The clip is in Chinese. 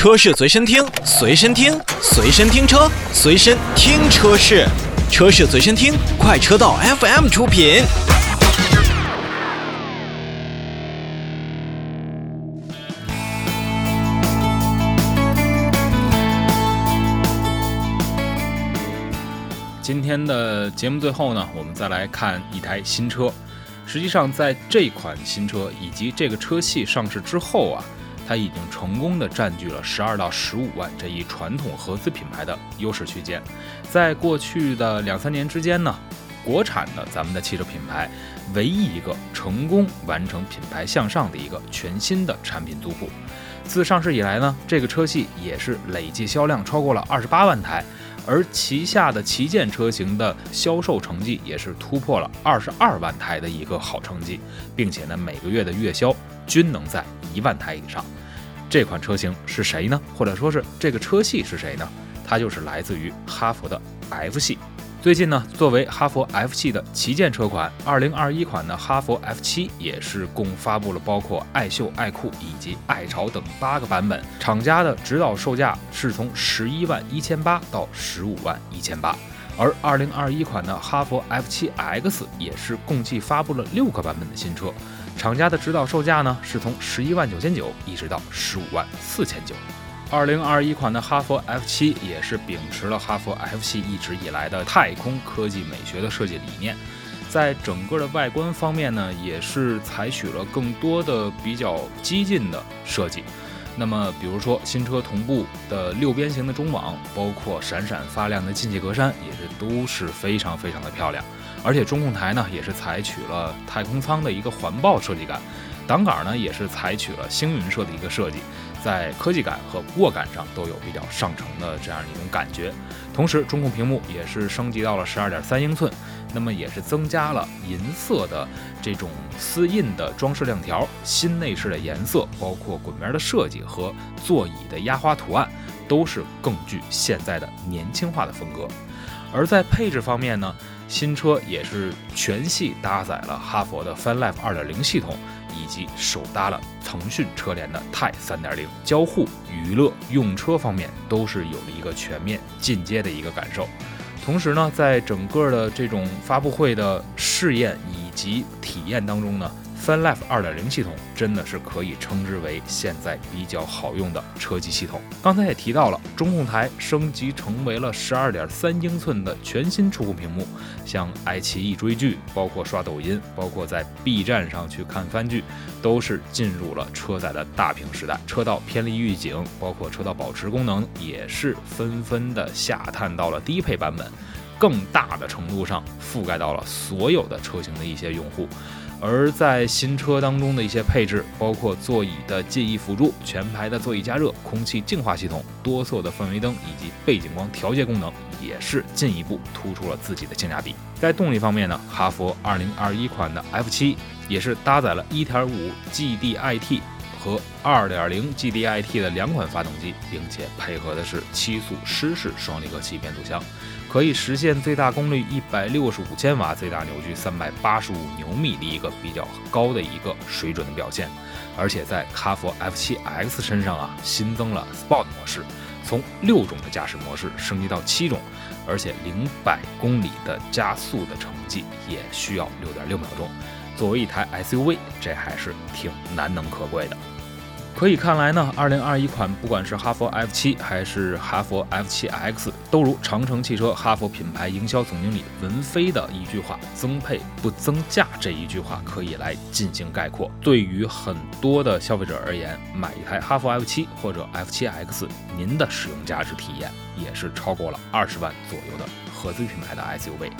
车市随身听，随身听，随身听车，随身听车市，车市随身听，快车道 FM 出品。今天的节目最后呢，我们再来看一台新车。实际上，在这款新车以及这个车系上市之后啊，它已经成功的占据了十二到十五万这一传统合资品牌的优势区间。在过去的两三年之间呢，国产的咱们的汽车品牌唯一一个成功完成品牌向上的一个全新的产品族谱。自上市以来呢，这个车系也是累计销量超过了二十八万台。而旗下的旗舰车型的销售成绩也是突破了二十二万台的一个好成绩，并且呢每个月的月销均能在一万台以上。这款车型是谁呢？或者说是这个车系是谁呢？它就是来自于哈弗的 F 系。最近呢，作为哈弗 F 系的旗舰车款，二零二一款的哈弗 F 七也是共发布了包括爱秀、爱酷以及爱潮等八个版本，厂家的指导售价是从十一万一千八到十五万一千八，而二零二一款的哈弗 F 七 X 也是共计发布了六个版本的新车，厂家的指导售价呢是从十一万九千九一直到十五万四千九。二零二一款的哈弗 F 七也是秉持了哈弗 F 系一直以来的太空科技美学的设计理念，在整个的外观方面呢，也是采取了更多的比较激进的设计。那么，比如说新车同步的六边形的中网，包括闪闪发亮的进气格栅，也是都是非常非常的漂亮。而且中控台呢，也是采取了太空舱的一个环抱设计感，挡杆呢也是采取了星云色的一个设计。在科技感和握感上都有比较上乘的这样一种感觉，同时中控屏幕也是升级到了十二点三英寸，那么也是增加了银色的这种丝印的装饰亮条，新内饰的颜色，包括滚边的设计和座椅的压花图案，都是更具现在的年轻化的风格。而在配置方面呢，新车也是全系搭载了哈佛的 FunLife 二点零系统。以及首搭了腾讯车联的钛三点零，交互、娱乐、用车方面都是有了一个全面进阶的一个感受。同时呢，在整个的这种发布会的试验以及体验当中呢。FunLife 2.0系统真的是可以称之为现在比较好用的车机系统。刚才也提到了，中控台升级成为了12.3英寸的全新触控屏幕，像爱奇艺追剧、包括刷抖音、包括在 B 站上去看番剧，都是进入了车载的大屏时代。车道偏离预警，包括车道保持功能，也是纷纷的下探到了低配版本，更大的程度上覆盖到了所有的车型的一些用户。而在新车当中的一些配置，包括座椅的记忆辅助、全排的座椅加热、空气净化系统、多色的氛围灯以及背景光调节功能，也是进一步突出了自己的性价比。在动力方面呢，哈弗2021款的 F7 也是搭载了 1.5GDIT 和2.0 GDIT 的两款发动机，并且配合的是七速湿式双离合器变速箱。可以实现最大功率一百六十五千瓦，最大扭矩三百八十五牛米的一个比较高的一个水准的表现。而且在哈弗 F7X 身上啊，新增了 Sport 模式，从六种的驾驶模式升级到七种，而且零百公里的加速的成绩也需要六点六秒钟。作为一台 SUV，这还是挺难能可贵的。可以看来呢，二零二一款不管是哈弗 F 七还是哈弗 F 七 X，都如长城汽车哈弗品牌营销总经理文飞的一句话“增配不增价”这一句话可以来进行概括。对于很多的消费者而言，买一台哈弗 F 七或者 F 七 X，您的使用价值体验也是超过了二十万左右的合资品牌的 SUV。